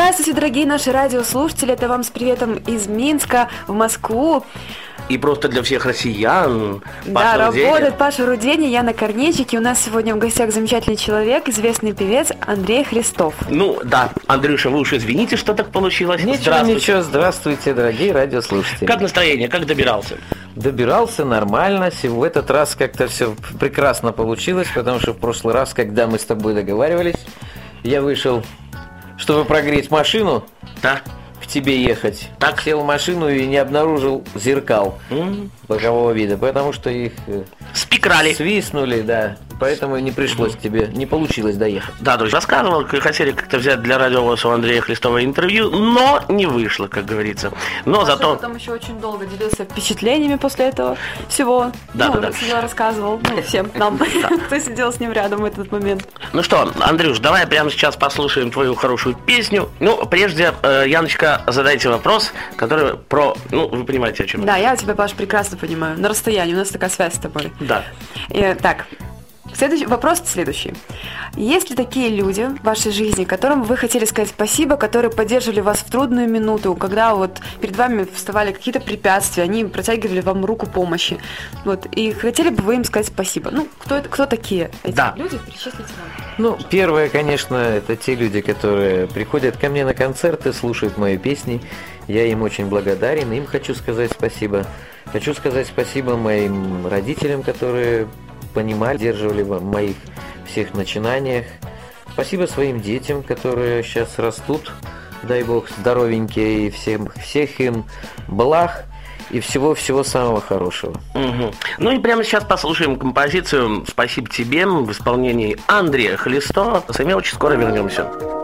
Здравствуйте, дорогие наши радиослушатели. Это вам с приветом из Минска в Москву. И просто для всех россиян. Да, работает Паша Рудени, Яна Корнечик. И у нас сегодня в гостях замечательный человек, известный певец Андрей Христов. Ну, да, Андрюша, вы уж извините, что так получилось. Ничего, здравствуйте. ничего, здравствуйте, дорогие радиослушатели. Как настроение, как добирался? Добирался нормально. В этот раз как-то все прекрасно получилось, потому что в прошлый раз, когда мы с тобой договаривались, я вышел, чтобы прогреть машину. Да к тебе ехать. Так сел в машину и не обнаружил зеркал mm. бокового вида, потому что их э, спикрали. Свистнули, да. Поэтому не пришлось тебе, не получилось доехать. Да, друзья, рассказывал, хотели как-то взять для радиовоса у Андрея Хлестова интервью, но не вышло, как говорится. Но Паша зато... потом еще очень долго делился впечатлениями после этого всего. Да, ну, да, да. рассказывал ну, всем нам, кто сидел с ним рядом в этот момент. Ну что, Андрюш, давай прямо сейчас послушаем твою хорошую песню. Ну, прежде, э, Яночка, задайте вопрос, который про... Ну, вы понимаете, о чем Да, я тебя, Паш, прекрасно понимаю. На расстоянии, у нас такая связь с тобой. Да. И, так, Следующий, вопрос следующий. Есть ли такие люди в вашей жизни, которым вы хотели сказать спасибо, которые поддерживали вас в трудную минуту, когда вот перед вами вставали какие-то препятствия, они протягивали вам руку помощи, вот, и хотели бы вы им сказать спасибо? Ну, кто, это, кто такие эти да. люди? Перечислите нам. Ну, первое, конечно, это те люди, которые приходят ко мне на концерты, слушают мои песни. Я им очень благодарен, им хочу сказать спасибо. Хочу сказать спасибо моим родителям, которые понимали, держали в моих всех начинаниях. Спасибо своим детям, которые сейчас растут. Дай бог здоровенькие и всем, всех им благ и всего-всего самого хорошего. Угу. Ну и прямо сейчас послушаем композицию «Спасибо тебе» в исполнении Андрея вами очень скоро вернемся.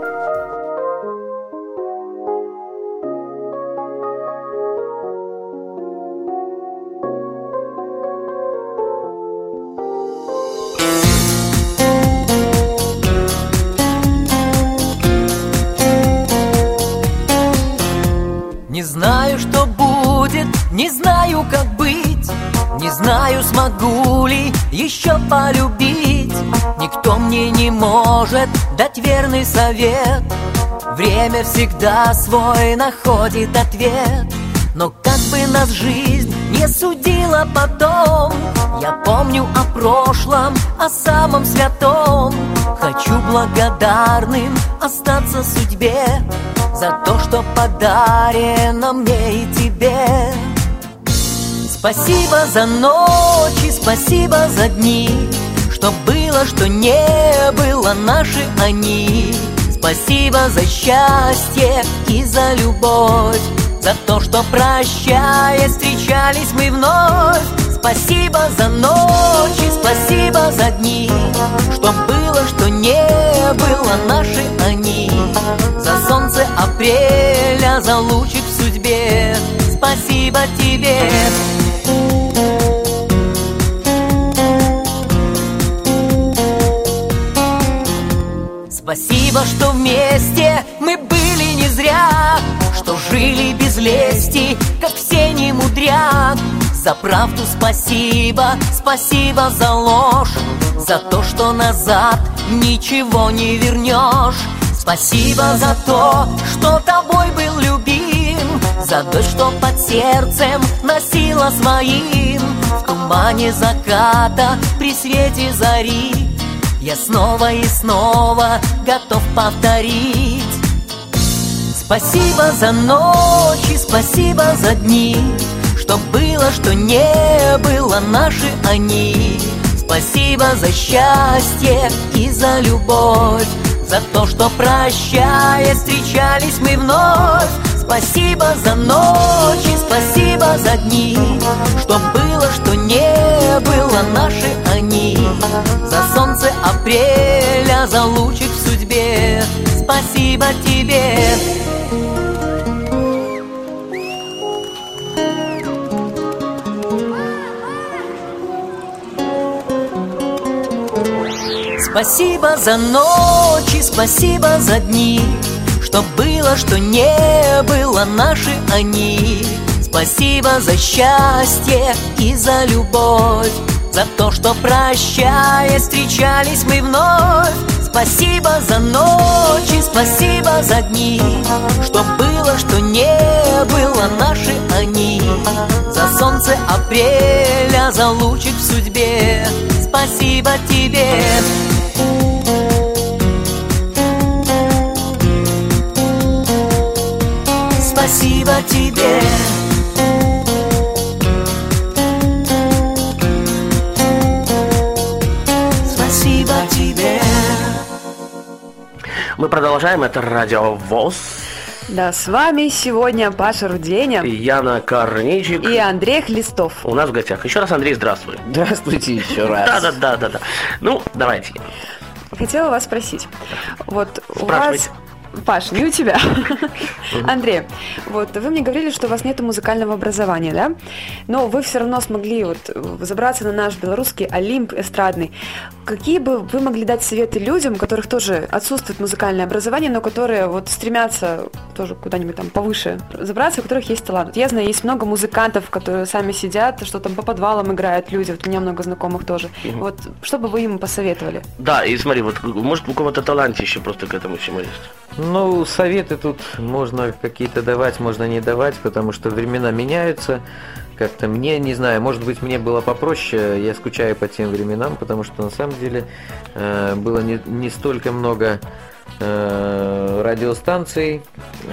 Дать верный совет. Время всегда свой находит ответ. Но как бы нас жизнь не судила потом Я помню о прошлом, о самом святом. Хочу благодарным остаться судьбе За то, что подарено мне и тебе. Спасибо за ночи, спасибо за дни Что было, что не было, наши они. Спасибо за счастье и за любовь За то, что прощая, встречались мы вновь. Спасибо за ночи, спасибо за дни Что было, что не было, наши они. За солнце апреля, за лучик в судьбе. Спасибо тебе Спасибо, что вместе мы были не зря Что жили без лести, как все не мудрят. За правду спасибо, спасибо за ложь За то, что назад ничего не вернешь. Спасибо за то, что тобой был любим За дождь, что под сердцем носила своим. В тумане заката при свете зари я снова и снова готов повторить. Спасибо за ночи, спасибо за дни Что было, что не было, наши они. Спасибо за счастье и за любовь За то, что прощая, встречались мы вновь Спасибо за ночи, спасибо за дни Что было, что не было, наши они. За солнце апреля, за лучик в судьбе. Спасибо тебе. Спасибо за ночи, спасибо за дни что было, что не было, наши они. Спасибо за счастье и за любовь. За то, что прощая, встречались мы вновь. Спасибо за ночи, Спасибо за дни, что было, что не было наши они. За солнце апреля, за лучик в судьбе. Спасибо тебе Спасибо тебе Спасибо тебе Мы продолжаем, это радио ВОЗ. Да, с вами сегодня Паша Руденя И Яна Корнейчик. и Андрей Хлистов. У нас в гостях. Еще раз, Андрей, здравствуй. Здравствуйте еще раз. Да, да, да, да, да. Ну, давайте. Хотела вас спросить. Вот у вас... Паш, не у тебя. Андрей, вот вы мне говорили, что у вас нет музыкального образования, да? Но вы все равно смогли вот забраться на наш белорусский Олимп эстрадный. Какие бы вы могли дать советы людям, у которых тоже отсутствует музыкальное образование, но которые вот стремятся тоже куда-нибудь там повыше забраться, у которых есть талант? Вот Я знаю, есть много музыкантов, которые сами сидят, что там по подвалам играют люди, вот у меня много знакомых тоже. Вот что бы вы им посоветовали? Да, и смотри, вот может у кого-то талантище просто к этому всему есть. Ну, советы тут можно какие-то давать, можно не давать, потому что времена меняются. Как-то мне, не знаю, может быть, мне было попроще, я скучаю по тем временам, потому что на самом деле э, было не, не столько много э, радиостанций,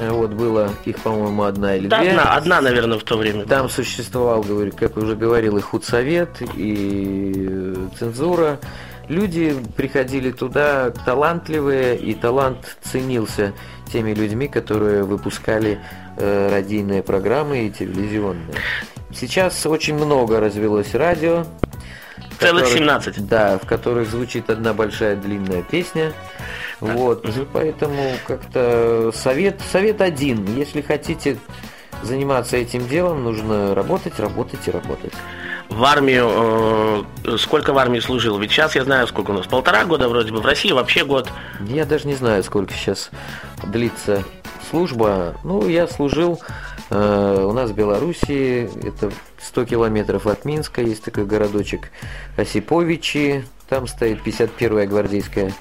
вот было их, по-моему, одна или Да, две. одна, одна, наверное, в то время. Там существовал, говорю, как уже говорил, и худсовет, и э, цензура. Люди приходили туда талантливые, и талант ценился теми людьми, которые выпускали э, радийные программы и телевизионные. Сейчас очень много развелось радио. Целых которых- 17. Да, в которых звучит одна большая длинная песня. Вот, поэтому как-то совет, совет один. Если хотите заниматься этим делом, нужно работать, работать и работать. В армию, э, сколько в армии служил? Ведь сейчас я знаю, сколько у нас, полтора года вроде бы, в России вообще год. Я даже не знаю, сколько сейчас длится служба. Ну, я служил э, у нас в Белоруссии, это 100 километров от Минска, есть такой городочек Осиповичи, там стоит 51-я гвардейская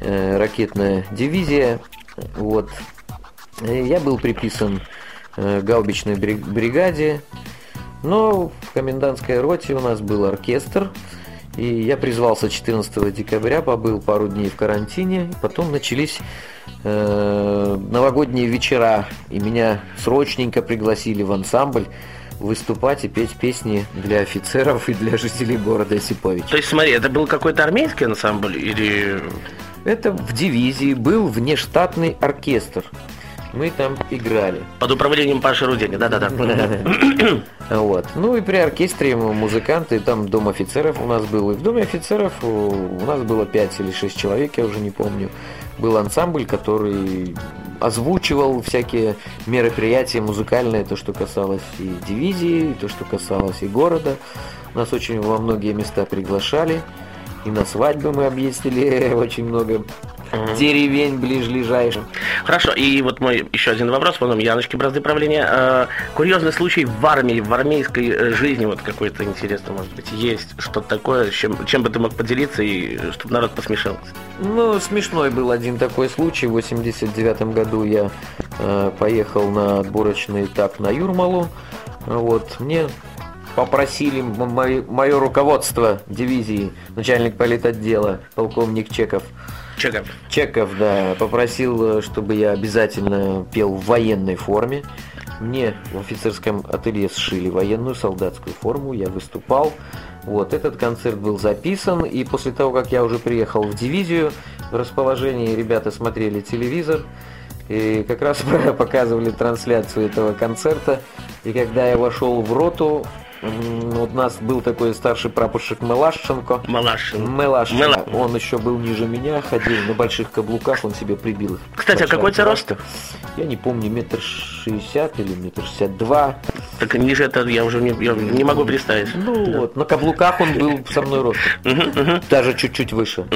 э, ракетная дивизия. Вот. Э, Я был приписан э, гаубичной бри- бригаде, но в комендантской роте у нас был оркестр, и я призвался 14 декабря, побыл пару дней в карантине, потом начались э, новогодние вечера, и меня срочненько пригласили в ансамбль выступать и петь песни для офицеров и для жителей города Осипович. То есть, смотри, это был какой-то армейский ансамбль или... Это в дивизии был внештатный оркестр. Мы там играли. Под управлением Паши Рудени, да-да-да. Вот. Ну и при оркестре музыканты, там дом офицеров у нас был. И в доме офицеров у у нас было 5 или 6 человек, я уже не помню. Был ансамбль, который озвучивал всякие мероприятия музыкальные, то, что касалось и дивизии, и то, что касалось и города. Нас очень во многие места приглашали. И на свадьбы мы объездили очень много деревень ближайших. Хорошо, и вот мой еще один вопрос, потом Яночки бразды правления. Э, курьезный случай в армии, в армейской э, жизни вот какой-то интересный, может быть, есть что-то такое, чем, чем бы ты мог поделиться, и чтобы народ посмешался. Ну, смешной был один такой случай. В 89 году я э, поехал на отборочный этап на Юрмалу. Вот, мне попросили м- мои- мое руководство дивизии, начальник политотдела, полковник Чеков. Чеков. Чеков, да, попросил, э, чтобы я обязательно пел в военной форме. Мне в офицерском ателье сшили военную солдатскую форму, я выступал. Вот, этот концерт был записан, и после того, как я уже приехал в дивизию, в расположении ребята смотрели телевизор, и как раз показывали трансляцию этого концерта. И когда я вошел в роту, вот у нас был такой старший прапорщик Мелашченко. Малашин. Мелашченко. Мела- Он еще был ниже меня, ходил на больших каблуках, он себе прибил их. Кстати, а какой у тебя рост? Я не помню, метр шестьдесят или метр шестьдесят два. Так ниже это я уже не, я не могу представить. Ну да. вот, на каблуках он был со мной ростом. Даже чуть-чуть выше.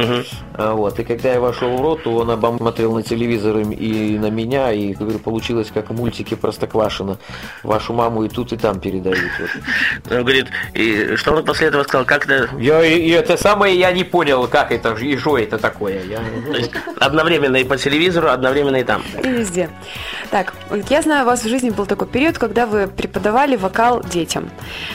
А, вот. И когда я вошел в рот, то он обосмотрел на телевизор и на меня, и говорю, получилось как в мультике Простоквашино. Вашу маму и тут, и там передают. Он говорит, и что он после этого сказал, как это... Я, и это самое я не понял, как это, и что это такое. Я, То есть одновременно и по телевизору, одновременно и там. И везде. Так, я знаю, у вас в жизни был такой период, когда вы преподавали вокал детям.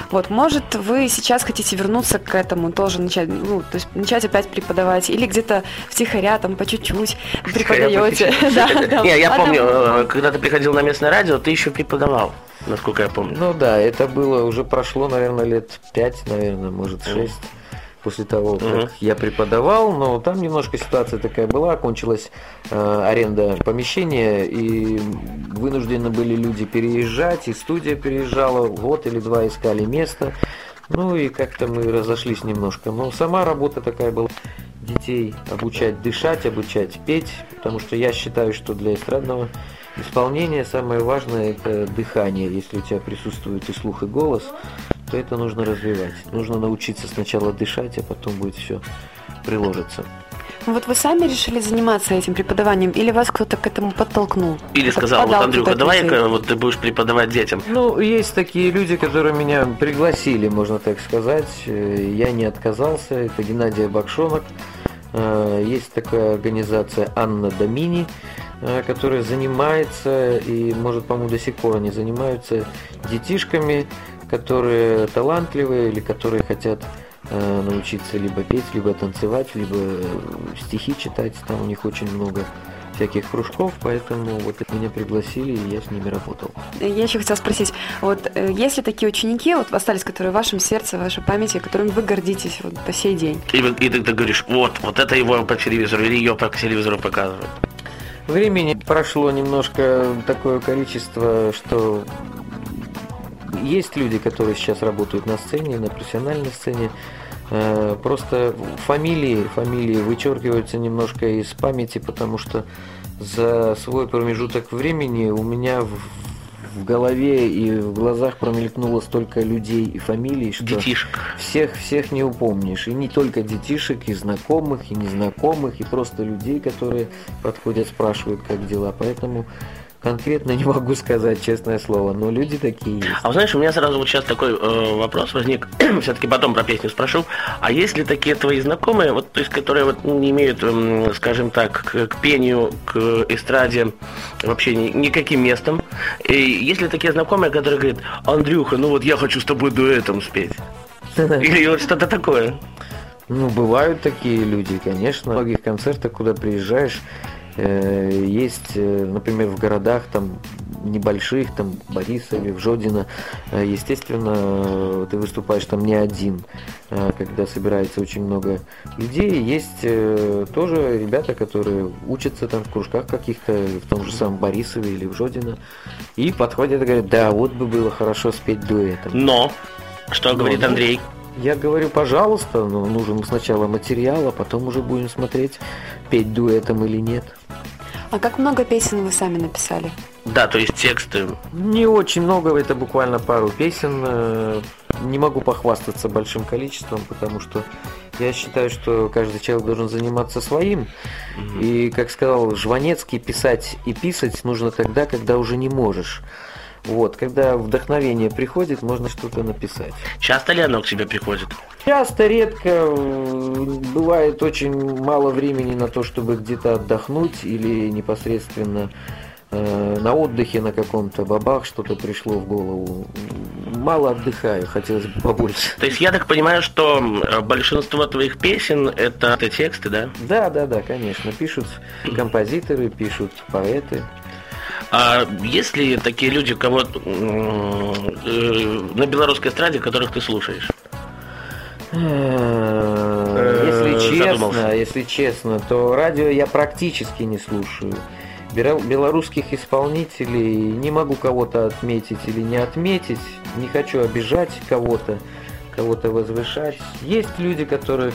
Вот, может, вы сейчас хотите вернуться к этому, тоже начать, ну, то есть начать опять преподавать, или где-то втихаря, там, по чуть-чуть преподаете. Не, я помню, э, когда ты приходил на местное радио, ты еще преподавал насколько я помню. Ну да, это было, уже прошло, наверное, лет пять, наверное, может, шесть после того, как угу. я преподавал, но там немножко ситуация такая была, кончилась э, аренда помещения, и вынуждены были люди переезжать, и студия переезжала, год или два искали место, ну и как-то мы разошлись немножко. Но сама работа такая была, детей обучать дышать, обучать петь, потому что я считаю, что для эстрадного исполнения самое важное это дыхание, если у тебя присутствует и слух, и голос, то это нужно развивать. Нужно научиться сначала дышать, а потом будет все приложиться. Вот вы сами решили заниматься этим преподаванием, или вас кто-то к этому подтолкнул? Или сказал, вот, Андрюха, давай-ка вот ты будешь преподавать детям. Ну, есть такие люди, которые меня пригласили, можно так сказать. Я не отказался. Это Геннадий Бакшонок. Э, есть такая организация Анна Домини, э, которая занимается, и, может, по-моему, до сих пор они занимаются детишками, которые талантливые или которые хотят э, научиться либо петь, либо танцевать, либо э, стихи читать. Там у них очень много всяких кружков, поэтому вот меня пригласили, и я с ними работал. Я еще хотела спросить, вот э, есть ли такие ученики, вот остались, которые в вашем сердце, в вашей памяти, которыми вы гордитесь вот по сей день? И, и ты, ты говоришь, вот, вот это его по телевизору, или ее по телевизору показывают? Времени прошло немножко такое количество, что есть люди, которые сейчас работают на сцене, на профессиональной сцене. Э, просто фамилии, фамилии вычеркиваются немножко из памяти, потому что за свой промежуток времени у меня в, голове и в глазах промелькнуло столько людей и фамилий, что детишек. всех всех не упомнишь. И не только детишек, и знакомых, и незнакомых, и просто людей, которые подходят, спрашивают, как дела. Поэтому Конкретно не могу сказать, честное слово, но люди такие есть. А знаешь, у меня сразу вот сейчас такой э, вопрос возник, все-таки потом про песню спрошу. А есть ли такие твои знакомые, вот, то есть, которые вот не имеют, э, скажем так, к, к пению, к эстраде вообще ни, никаким местом? И есть ли такие знакомые, которые говорят, Андрюха, ну вот я хочу с тобой дуэтом спеть? Или вот что-то такое? Ну, бывают такие люди, конечно. В многих концертах, куда приезжаешь, есть, э, например, в городах там небольших, там Борисове, в Жодино, э, естественно, ты выступаешь там не один, когда собирается очень много людей. Есть тоже ребята, которые учатся там в кружках каких-то, в том же самом Борисове или в Жодино, и подходят и говорят, да, вот бы было хорошо спеть дуэтом. Но, что Но, говорит Андрей? Я говорю, пожалуйста, но нужен сначала материал, а потом уже будем смотреть, петь дуэтом или нет. А как много песен вы сами написали? Да, то есть тексты. Не очень много, это буквально пару песен. Э, не могу похвастаться большим количеством, потому что я считаю, что каждый человек должен заниматься своим. Угу. И, как сказал Жванецкий, писать и писать нужно тогда, когда уже не можешь. Вот, когда вдохновение приходит, можно что-то написать. Часто ли оно к тебе приходит? Часто, редко. Бывает очень мало времени на то, чтобы где-то отдохнуть или непосредственно э, на отдыхе на каком-то бабах что-то пришло в голову. Мало отдыхаю, хотелось бы побольше. То есть я так понимаю, что большинство твоих песен это, это тексты, да? Да, да, да, конечно. Пишут композиторы, пишут поэты. А есть ли такие люди, кого э, на белорусской эстраде, которых ты слушаешь? Э, если честно, если честно, то радио я практически не слушаю. Белорусских исполнителей не могу кого-то отметить или не отметить. Не хочу обижать кого-то, кого-то возвышать. Есть люди, которых,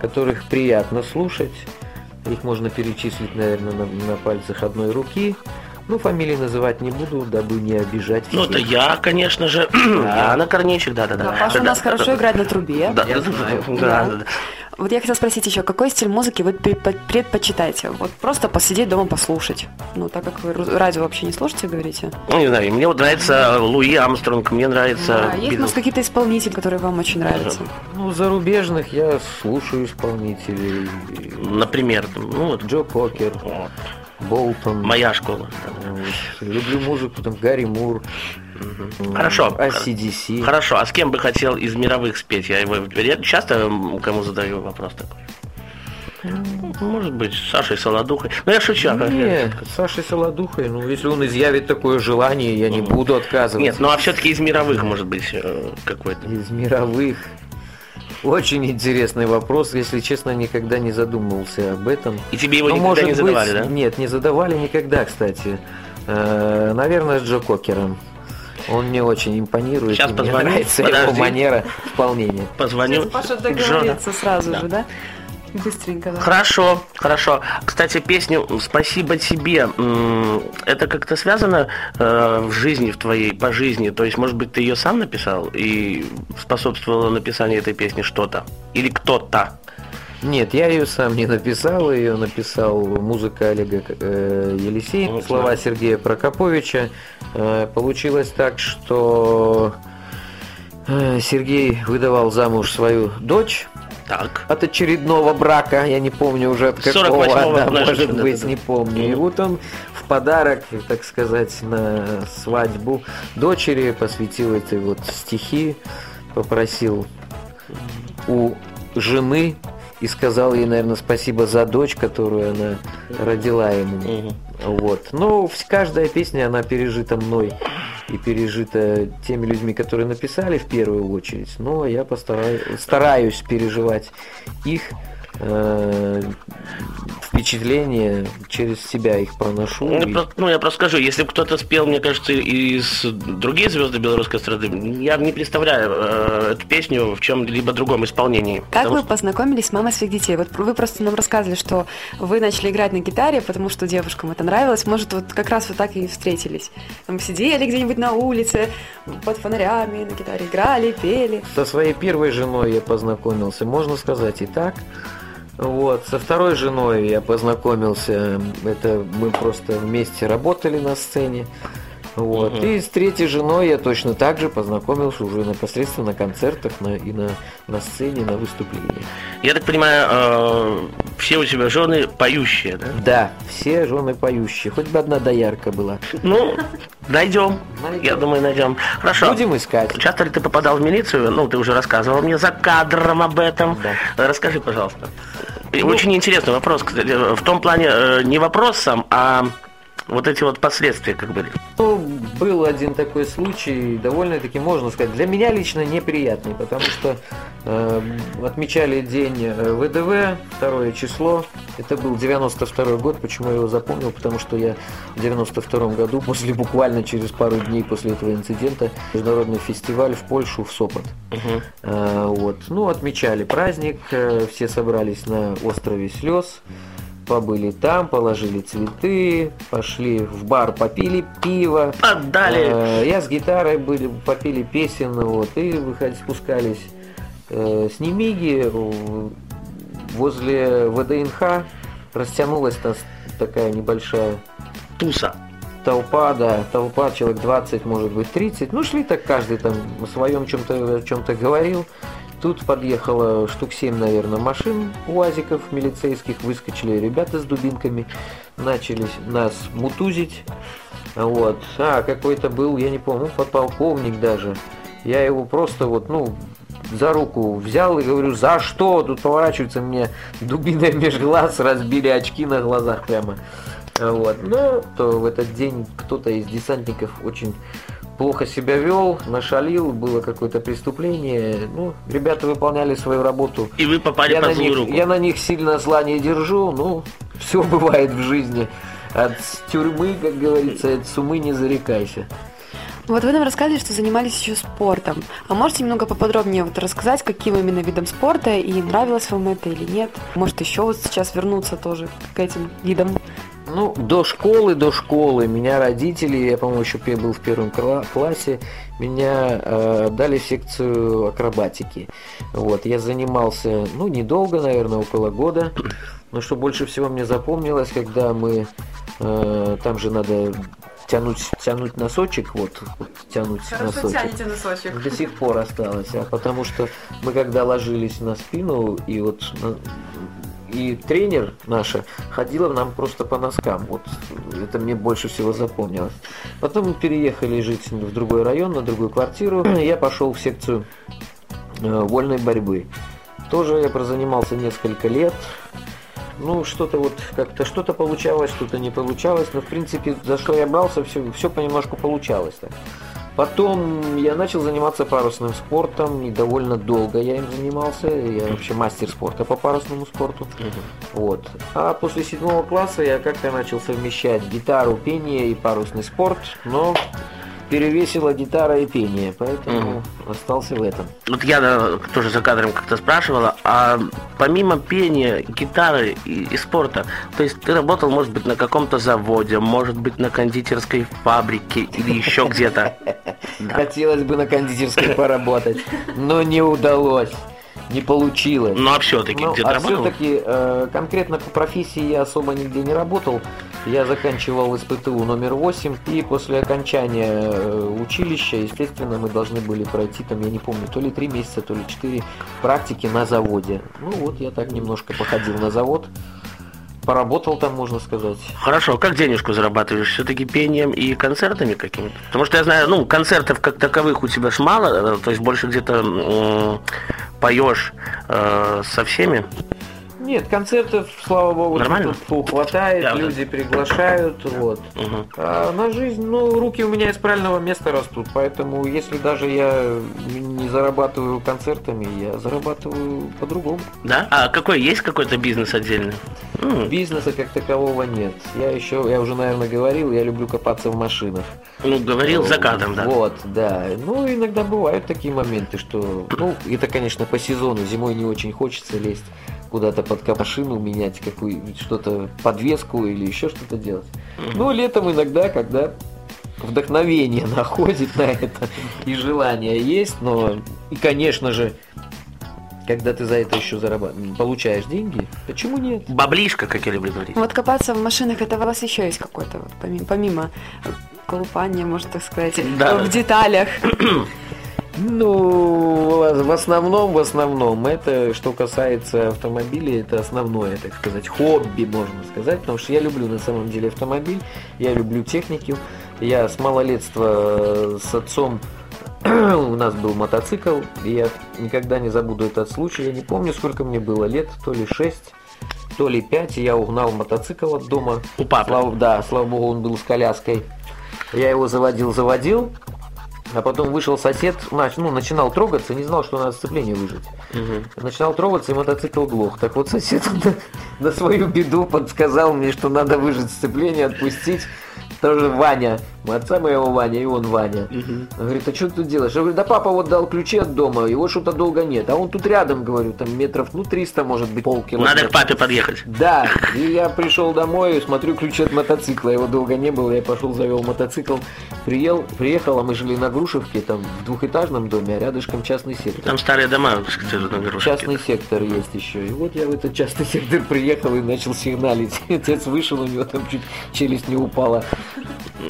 которых приятно слушать. Их можно перечислить, наверное, на, на пальцах одной руки. Ну, фамилии называть не буду, дабы не обижать Ну, это всех. я, конечно же. Яна Корнейчик, да-да-да. Да, Паша у нас Да-да. хорошо играет на трубе. Да, Я да, знаю. да, Да. да, да. Вот я хотела спросить еще, какой стиль музыки вы предпо- предпочитаете? Вот просто посидеть дома послушать. Ну, так как вы радио вообще не слушаете, говорите. Ну, не знаю, мне вот нравится Луи Амстронг, мне нравится А, есть у нас Битлз. какие-то исполнители, которые вам очень нравятся? Ну, зарубежных я слушаю исполнителей. Например, ну вот, Джо Кокер, вот, Болтон. моя школа. Люблю музыку, там, Гарри Мур. м, Хорошо. ACDC. Хорошо, а с кем бы хотел из мировых спеть? Я его я часто кому задаю вопрос такой. Может быть, с Сашей Солодухой. Ну, я шучу. а как- Не, с Сашей Солодухой, ну, если он изъявит такое желание, я не буду отказывать. Нет, ну а все-таки из мировых, может быть, э, какой-то. Из мировых. Очень интересный вопрос, если честно, никогда не задумывался об этом. И тебе его Ну, никогда может не задавали, быть, да? Нет, не задавали никогда, кстати. Э, Наверное, с Джо Кокером. Он мне очень импонирует. Сейчас и мне позвоню. нравится его Подожди. манера исполнения. Позвоню. Сейчас Паша Джона. договорится сразу Да. же, да? Быстренько, да. Хорошо, хорошо. Кстати, песню «Спасибо тебе» это как-то связано э, в жизни, в твоей, по жизни? То есть, может быть, ты ее сам написал и способствовало написанию этой песни что-то? Или кто-то? Нет, я ее сам не написал, ее написал музыка Олега э, Елисеева, Вот слова знаю. Сергея Прокоповича. Э, получилось так, что э, Сергей выдавал замуж свою дочь Так. от очередного брака, я не помню уже от какого, 48-го, да, знаешь, может да, быть, да, да. не помню. И вот он в подарок, так сказать, на свадьбу дочери посвятил эти вот стихи, попросил у жены и сказал ей, наверное, спасибо за дочь, которую она родила ему. Мгм. Вот. Ну, вс- каждая песня, она пережита мной и пережита теми людьми, которые написали в первую очередь. Но я постараюсь, стараюсь переживать их э, впечатления, через себя их проношу. Ну, я И- просто, ну, я просто скажу, если бы кто-то спел, мне кажется, из другие звезды белорусской эстрады, я не представляю э, эту песню в чем-либо другом исполнении. Как вы что- познакомились с мамой своих детей? Вот вы просто нам рассказывали, что вы начали играть на гитаре, потому что девушкам это нравилось. Может, вот как раз вот так и встретились. Там сидели где-нибудь на улице, под фонарями на гитаре играли, пели. Со своей первой женой я познакомился, можно сказать и так. Вот, со второй женой я познакомился, это мы просто вместе работали на сцене. Вот. Мгм. И с третьей женой я точно так же познакомился уже непосредственно на концертах на, и на, на сцене, на выступлениях. Я так понимаю, э, все у тебя жены поющие, да? Да, все жены поющие, хоть бы одна доярка была. Ну, найдем. Найдем. Я думаю, найдем. Хорошо. Будем искать. Часто ли ты попадал в милицию? Ну, ты уже рассказывал мне за кадром об этом. Да. Расскажи, пожалуйста. Ну- Очень интересный вопрос, кстати. В том плане, э, не вопрос сам, а вот эти вот последствия как были. Ну, был один такой случай, довольно-таки, можно сказать, для меня лично неприятный, потому что э, отмечали день э, ВДВ, второе число, это был 92 год, почему я его запомнил, потому что я в 92 году, после буквально через пару дней после этого инцидента, международный фестиваль в Польшу, в Сопот. Мгм. А, Вот. Ну, отмечали праздник, э, все собрались на острове слез, побыли там, положили цветы, пошли в бар, попили пиво. Отдали. Э, Я с гитарой были, попили песен, вот, и выходили, спускались э, с Немиги возле ВДНХ растянулась та- такая небольшая Туса. толпа, да, толпа, человек 20, может быть, 30. Ну, шли так каждый там о своем чем-то, о чем-то говорил. Тут подъехало штук 7, наверное, машин, уазиков милицейских, выскочили ребята с дубинками, начали нас мутузить. Вот. А, какой-то был, я не помню, подполковник даже. Я его просто вот, ну, за руку взял и говорю, за что? Тут поворачивается мне дубиной меж глаз, разбили очки на глазах прямо. Вот. Но то в этот день кто-то из десантников очень плохо себя вел, нашалил, было какое-то преступление. Ну, ребята выполняли свою работу. И вы попали Я под на, злую них, руку. я на них сильно зла не держу, ну, все бывает в жизни. От тюрьмы, как говорится, от сумы не зарекайся. Вот вы нам рассказывали, что занимались еще спортом. А можете немного поподробнее вот рассказать, каким именно видом спорта и нравилось вам это или нет? Может еще вот сейчас вернуться тоже к этим видам? Ну, до школы, до школы меня родители, я, по-моему, еще был в первом классе, меня э, дали в секцию акробатики. Вот, я занимался, ну, недолго, наверное, около года. Но что больше всего мне запомнилось, когда мы, э, там же надо тянуть, тянуть носочек, вот, вот тянуть Хорошо носочек. тянете носочек. До сих пор осталось, а потому что мы когда ложились на спину и вот на- и тренер наша ходила нам просто по носкам. Вот это мне больше всего запомнилось. Потом мы переехали жить в другой район, на другую квартиру. Я пошел в секцию э, вольной борьбы. Тоже я прозанимался несколько лет. Ну, что-то вот как-то что-то получалось, что-то не получалось, но в принципе за что я брался, все, все понемножку получалось. Потом я начал заниматься парусным спортом, и довольно долго я им занимался. Я вообще мастер спорта по парусному спорту. Вот. А после седьмого класса я как-то начал совмещать гитару, пение и парусный спорт, но перевесила гитара и пение, поэтому остался в этом. Вот я тоже за кадром как-то спрашивала, а помимо пения, гитары и, и спорта, то есть ты работал, может быть, на каком-то заводе, может быть, на кондитерской фабрике или еще где-то? Хотелось бы на кондитерской поработать, но не удалось. Не получилось. Ну а все-таки Ну, где-то а работал? все-таки э, конкретно по профессии я особо нигде не работал. Я заканчивал СПТУ номер 8, и после окончания э, училища, естественно, мы должны были пройти там, я не помню, то ли 3 месяца, то ли 4 практики на заводе. Ну вот, я так немножко походил на завод, поработал там, можно сказать. Хорошо, а как денежку зарабатываешь? Все-таки пением и концертами какими-то? Потому что я знаю, ну, концертов как таковых у тебя ж мало, э, то есть больше где-то м, поешь э, со всеми. Нет, концертов, слава богу, Нормально? тут хватает, Да, да. люди приглашают, вот. Мгм. А на жизнь, ну, руки у меня из правильного места растут, поэтому если даже я не зарабатываю концертами, я зарабатываю по-другому. Да? А какой есть какой-то бизнес отдельный? Бизнеса как такового нет. Я еще, я уже, наверное, говорил, я люблю копаться в машинах. Ну, говорил за кадром, да. Вот, да. Ну, иногда бывают такие моменты, что, ну, это, конечно, по сезону. Зимой не очень хочется лезть куда-то под машину, менять какую что-то, подвеску или еще что-то делать. Ну, летом иногда, когда вдохновение находит на это и желание есть, но и, конечно же, когда ты за это еще зарабатываешь, получаешь деньги, почему нет? Баблишка, как я люблю говорить. Вот копаться в машинах, это у вас еще есть какой-то, вот, помимо, помимо э, колупания, можно так сказать, Да. в деталях. Ну, в основном, в основном, это что касается автомобилей, это основное, так сказать, хобби, можно сказать, потому что я люблю на самом деле автомобиль, я люблю технику, я с малолетства э, с отцом у нас был мотоцикл, и я никогда не забуду этот случай, я не помню, сколько мне было лет, то ли 6, то ли 5, и я угнал мотоцикл от дома. У папы. Слава, да, слава богу, он был с коляской. Я его заводил-заводил, а потом вышел сосед, ну, начинал трогаться, не знал, что надо сцепление выжать. Мгм. Начинал трогаться, и мотоцикл глох. Так вот сосед на, на свою беду подсказал мне, что надо выжать сцепление, отпустить. Тоже Ваня, отца моего Ваня, и он Ваня. Мгм. Он говорит, а что ты тут делаешь? Я говорю, да папа вот дал ключи от дома, его что-то долго нет. А он тут рядом, говорю, там метров, ну, 300, может быть, полкилометра. Надо к папе подъехать. Да, и я пришел домой, смотрю ключи от мотоцикла, его долго не было, я пошел, завел мотоцикл, приел, приехал, а мы жили на Грушевке, там в двухэтажном доме, а рядышком частный сектор. Там старые дома, на Грушевке. Частный сектор есть еще. И вот я в этот частный сектор приехал и начал сигналить. Отец вышел, у него там чуть челюсть не упала.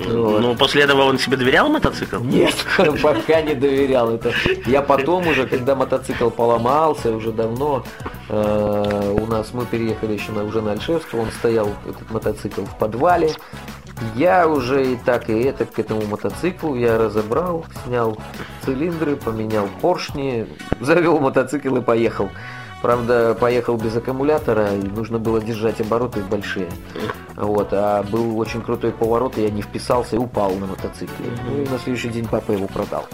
Вот. Ну, после этого он себе доверял мотоцикл? Нет, пока не доверял. Это я потом уже, когда мотоцикл поломался, уже давно э, у нас мы переехали еще на, уже на Альшевского, он стоял этот мотоцикл в подвале. Я уже и так, и это к этому мотоциклу я разобрал, снял цилиндры, поменял поршни, завел мотоцикл и поехал. Правда, поехал без аккумулятора, и нужно было держать обороты большие. Вот, а был очень крутой поворот, и я не вписался и упал на мотоцикле. Ну и на следующий день папа его продал.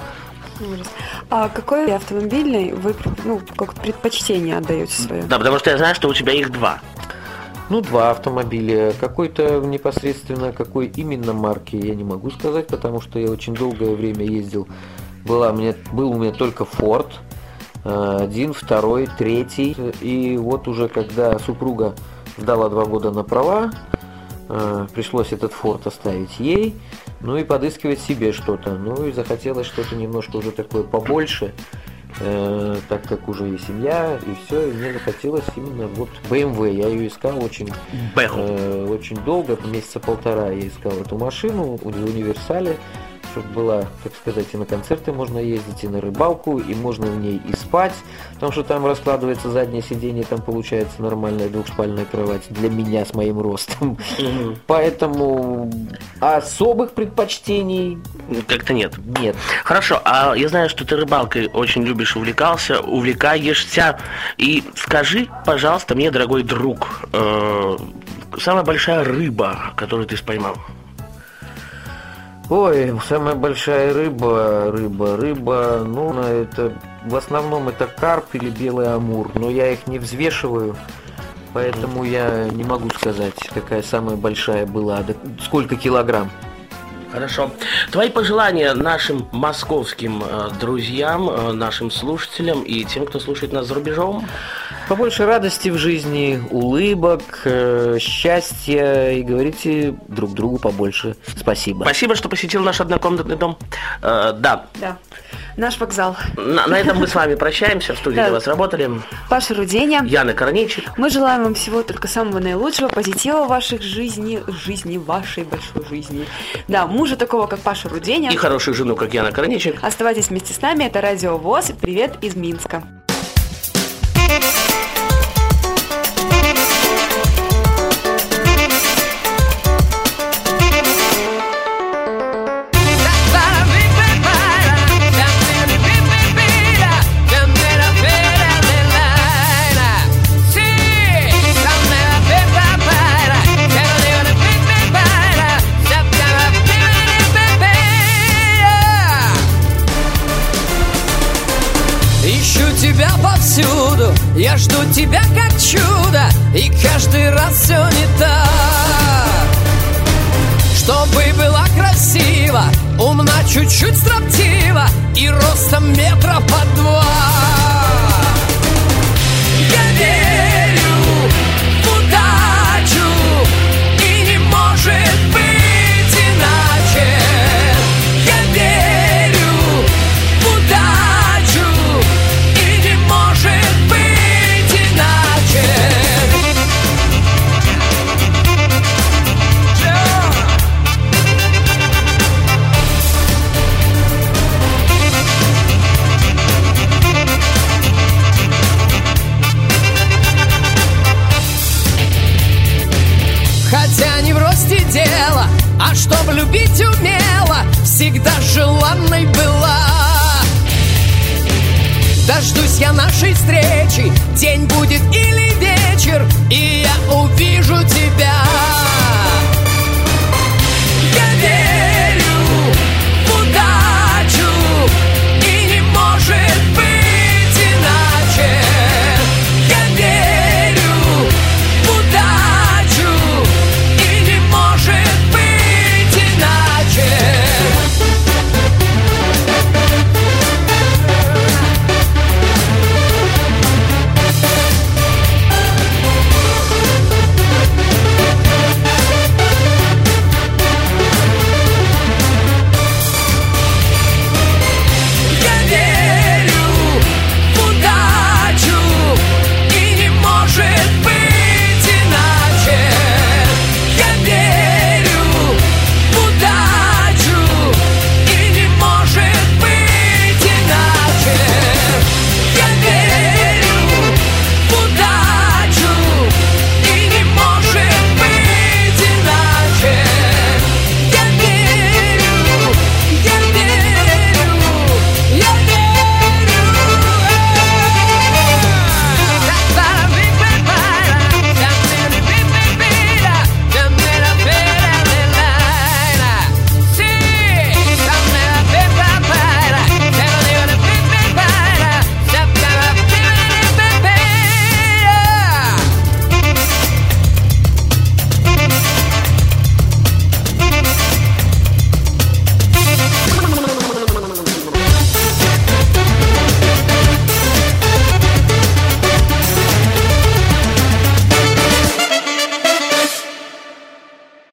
Ужас. А какой автомобильный вы ну, как предпочтение отдаете свое? Да, потому что я знаю, что у тебя их два. Ну, два автомобиля. Какой-то непосредственно, какой именно марки, я не могу сказать, потому что я очень долгое время ездил. Была, у меня, был у меня только Ford. Э, Один, второй, третий. И вот уже когда супруга сдала два года на права, Э, пришлось этот форт оставить ей, ну и подыскивать себе что-то. Ну и захотелось что-то немножко уже такое побольше, э, так как уже и семья, и все, и мне захотелось именно вот BMW. Я ее искал очень, э, очень долго, месяца полтора я искал эту машину в универсале чтобы была, так сказать, и на концерты можно ездить, и на рыбалку, и можно в ней и спать, потому что там раскладывается заднее сиденье, там получается нормальная двухспальная кровать для меня с моим ростом. Поэтому особых предпочтений как-то нет. Нет. Хорошо, а я знаю, что ты рыбалкой очень любишь, увлекался, увлекаешься. И скажи, пожалуйста, мне, дорогой друг, э, самая большая рыба, которую ты споймал? Ой, самая большая рыба, рыба, рыба, ну, это в основном это карп или белый амур, но я их не взвешиваю, поэтому я не могу сказать, какая самая большая была, сколько килограмм. Хорошо. Твои пожелания нашим московским э, друзьям, э, нашим слушателям и тем, кто слушает нас за рубежом? Побольше радости в жизни, улыбок, э, счастья и говорите друг другу побольше спасибо. Спасибо, что посетил наш однокомнатный дом. Э, да. Да. Наш вокзал. На, на этом мы с вами прощаемся. В студии для вас работали Паша Руденя. Яна Корнейчик. Мы желаем вам всего только самого наилучшего, позитива в ваших жизни, жизни, вашей большой жизни. Да, мужа такого, как Паша Руденя. И хорошую жену, как Яна Корнейчик. Оставайтесь вместе с нами. Это Радио ВОЗ. Привет из Минска. Тебя как чудо И каждый раз все не так. Чтобы была красива Умна, чуть-чуть строптива И ростом метра по два нашей встречи, день будет